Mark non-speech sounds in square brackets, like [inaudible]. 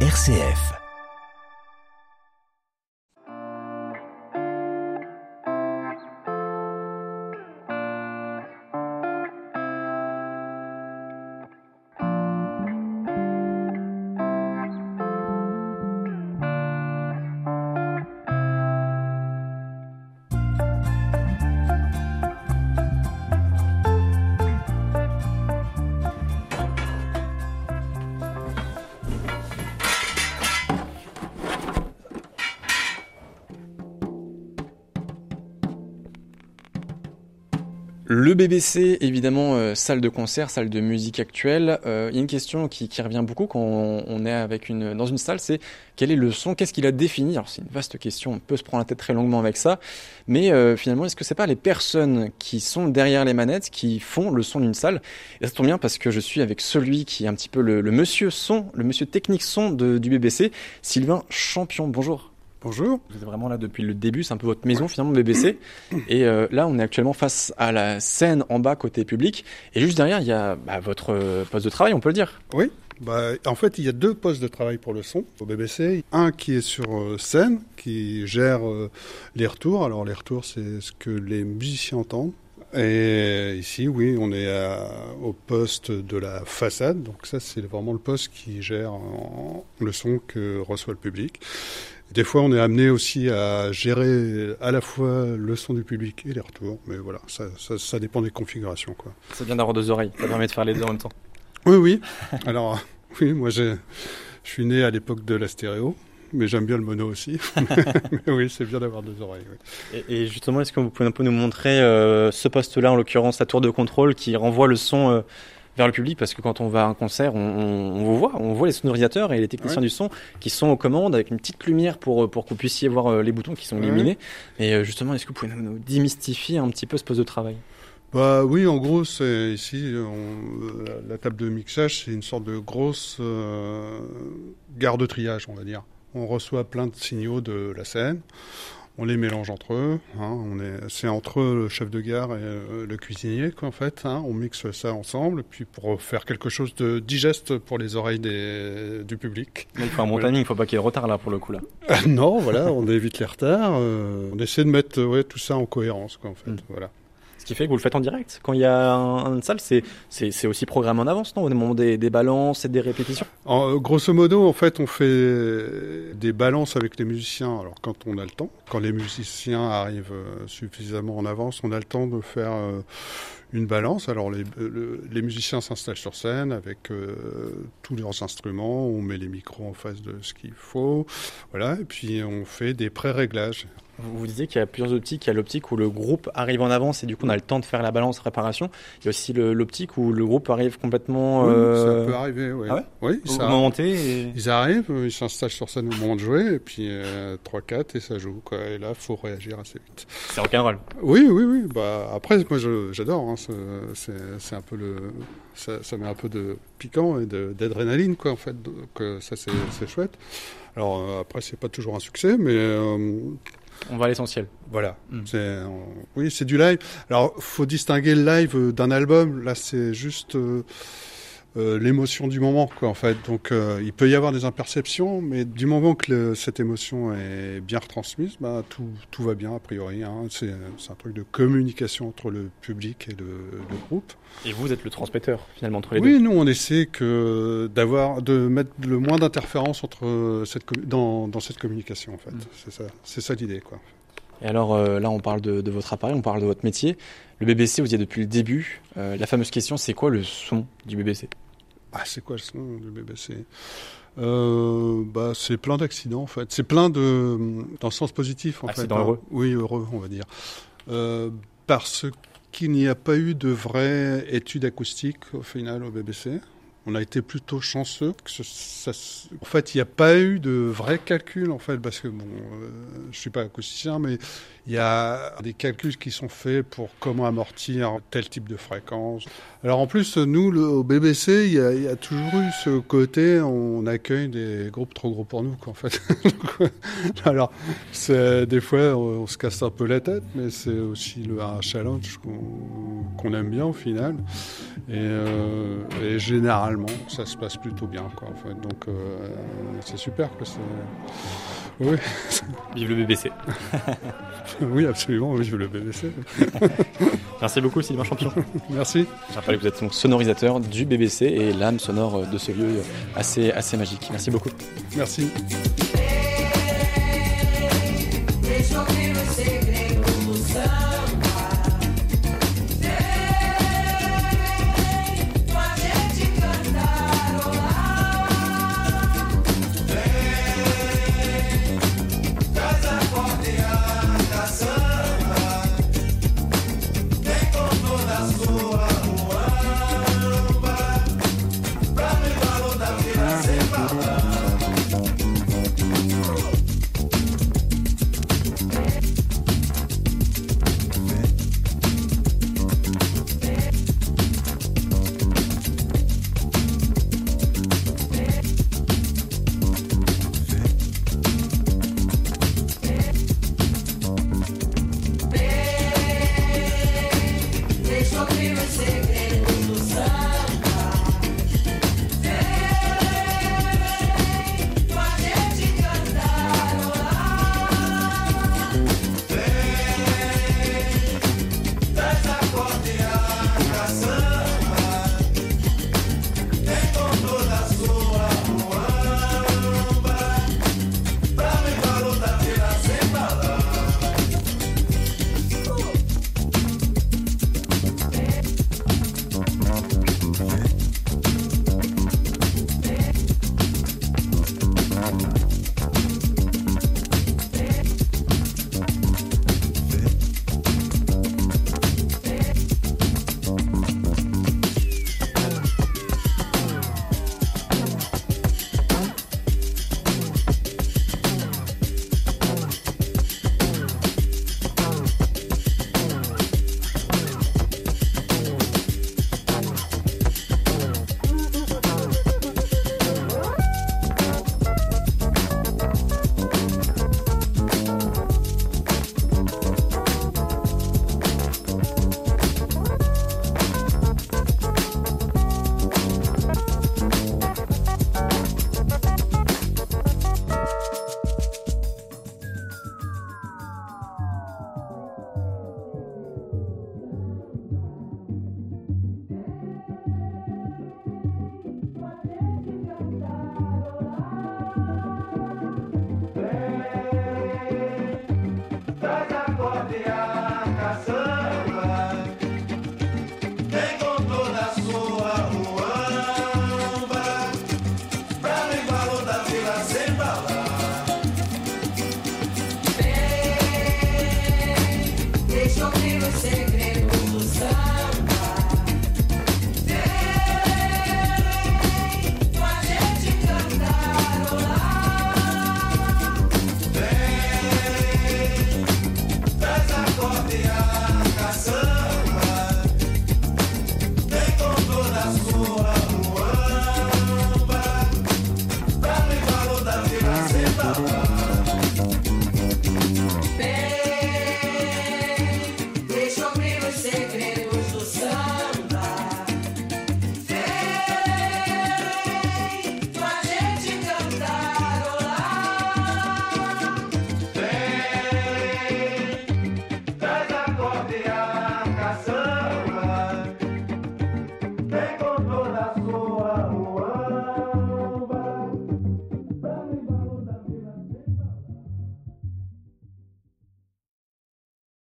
RCF. Le BBC, évidemment, euh, salle de concert, salle de musique actuelle. Euh, il y a une question qui, qui revient beaucoup quand on, on est avec une, dans une salle, c'est quel est le son? Qu'est-ce qu'il a défini? Alors c'est une vaste question, on peut se prendre la tête très longuement avec ça. Mais euh, finalement, est-ce que c'est pas les personnes qui sont derrière les manettes qui font le son d'une salle? Et ça tombe bien parce que je suis avec celui qui est un petit peu le, le monsieur son, le monsieur technique son de, du BBC, Sylvain Champion. Bonjour. Bonjour. Vous êtes vraiment là depuis le début, c'est un peu votre maison finalement BBC. Et euh, là, on est actuellement face à la scène en bas côté public. Et juste derrière, il y a bah, votre euh, poste de travail, on peut le dire. Oui. Bah, en fait, il y a deux postes de travail pour le son au BBC. Un qui est sur euh, scène, qui gère les retours. Alors les retours, c'est ce que les musiciens entendent. Et ici, oui, on est à, au poste de la façade. Donc ça, c'est vraiment le poste qui gère en, le son que reçoit le public. Des fois, on est amené aussi à gérer à la fois le son du public et les retours. Mais voilà, ça, ça, ça dépend des configurations. Quoi. C'est bien d'avoir deux oreilles, ça permet de faire les deux en même temps. Oui, oui. Alors, [laughs] oui, moi, je suis né à l'époque de la stéréo. Mais j'aime bien le mono aussi. [laughs] mais oui, c'est bien d'avoir deux oreilles. Oui. Et, et, justement, est-ce que vous pouvez un peu nous montrer euh, ce poste-là, en l'occurrence la tour de contrôle, qui renvoie le son euh, vers le public parce que quand on va à un concert, on, on, on vous voit, on voit les sonorisateurs et les techniciens ouais. du son qui sont aux commandes avec une petite lumière pour pour que vous puissiez voir euh, les boutons qui sont illuminés. Et euh, justement, est-ce que vous pouvez nous démystifier un petit peu ce poste de travail? Bah oui, en gros, c'est ici on, la, la, table de mixage, c'est une sorte de grosse euh, gare de triage, on va dire. On reçoit plein de signaux de la scène on les mélange entre eux. Hein, on est, c'est entre le chef de gare et euh, le cuisinier, quoi, en fait. Hein, on mixe ça ensemble, puis pour faire quelque chose de digeste pour les oreilles des, du public. Donc, il faut un bon timing, il ne faut pas qu'il y ait retard là pour le coup là. [laughs] non, voilà, on évite les retards. Euh, on essaie de mettre ouais, tout ça en cohérence, quoi, en fait. Mm. Voilà. Qui fait que vous le faites en direct. Quand il y a un, une salle, c'est, aussi programmé en avance, non Au moment des, balances et des répétitions? En, Grosso modo, en fait, on fait des balances avec les musiciens. Alors, quand on a le temps, quand les musiciens arrivent suffisamment en avance, on a le temps de faire euh, une balance. Alors, les, le, les musiciens s'installent sur scène avec euh, tous leurs instruments. On met les micros en face de ce qu'il faut. Voilà. Et puis, on fait des pré-réglages. Vous, disiez qu'il y a plusieurs optiques. Il y a l'optique où le groupe arrive en avance et du coup on a le temps de faire la balance réparation. Il y a aussi l'optique où le groupe arrive complètement. Oui, euh... Ça peut arriver, oui. Ah ouais oui ça et... Ils arrivent, ils s'installent sur scène au moment de jouer et puis euh, 3-4 et ça joue. Quoi. Et là, il faut réagir assez vite. C'est rock'n'roll. Oui, oui, oui. Bah, après, moi j'adore. Hein. C'est un peu le. Ça, ça, met un peu de piquant et d'adrénaline, quoi, en fait. Donc ça, c'est chouette. Alors euh, après, c'est pas toujours un succès, mais. Euh, on va à l'essentiel. Voilà. Mm. C'est, oui, c'est du live. Alors, faut distinguer le live d'un album. Là, c'est juste euh, euh, l'émotion du moment, quoi, en fait. Donc, euh, il peut y avoir des imperceptions, mais du moment que le, cette émotion est bien retransmise, bah, tout, tout va bien, a priori. Hein. C'est, c'est un truc de communication entre le public et le, le, groupe. Et vous êtes le transmetteur, finalement, entre les oui, deux Oui, nous, on essaie que d'avoir, de mettre le moins d'interférences entre cette, dans, dans cette communication, en fait. Mm. C'est ça, c'est ça l'idée, quoi. Et alors euh, là, on parle de, de, votre appareil, on parle de votre métier. Le BBC, vous y êtes depuis le début. Euh, la fameuse question, c'est quoi le son du BBC Ah, c'est quoi le son du BBC euh, bah, c'est plein d'accidents en fait. C'est plein de dans le sens positif en Accident fait. heureux. Oui, heureux, on va dire. Euh, parce qu'il n'y a pas eu de vraie étude acoustique au final au BBC. On a été plutôt chanceux. En fait, il n'y a pas eu de vrai calcul, en fait, parce que bon, euh, je suis pas acousticien, mais il y a des calculs qui sont faits pour comment amortir tel type de fréquence. Alors en plus, nous, au BBC, il y, a, toujours eu ce côté, on accueille des groupes trop gros pour nous, en fait. [laughs] Alors, des fois, on, se casse un peu la tête, mais c'est aussi le, un challenge qu'on qu aime bien au final. Et, euh, et généralement, normalement, ça se passe plutôt bien. Quoi, en fait. Donc euh, c'est super. Quoi, oui. Vive le BBC. [laughs] oui, absolument, vive le BBC. [laughs] Merci beaucoup Sylvain Champion. Merci. Je rappelle que vous êtes donc sonorisateur du BBC et l'âme sonore de ce lieu assez, assez magique. Merci beaucoup. Merci.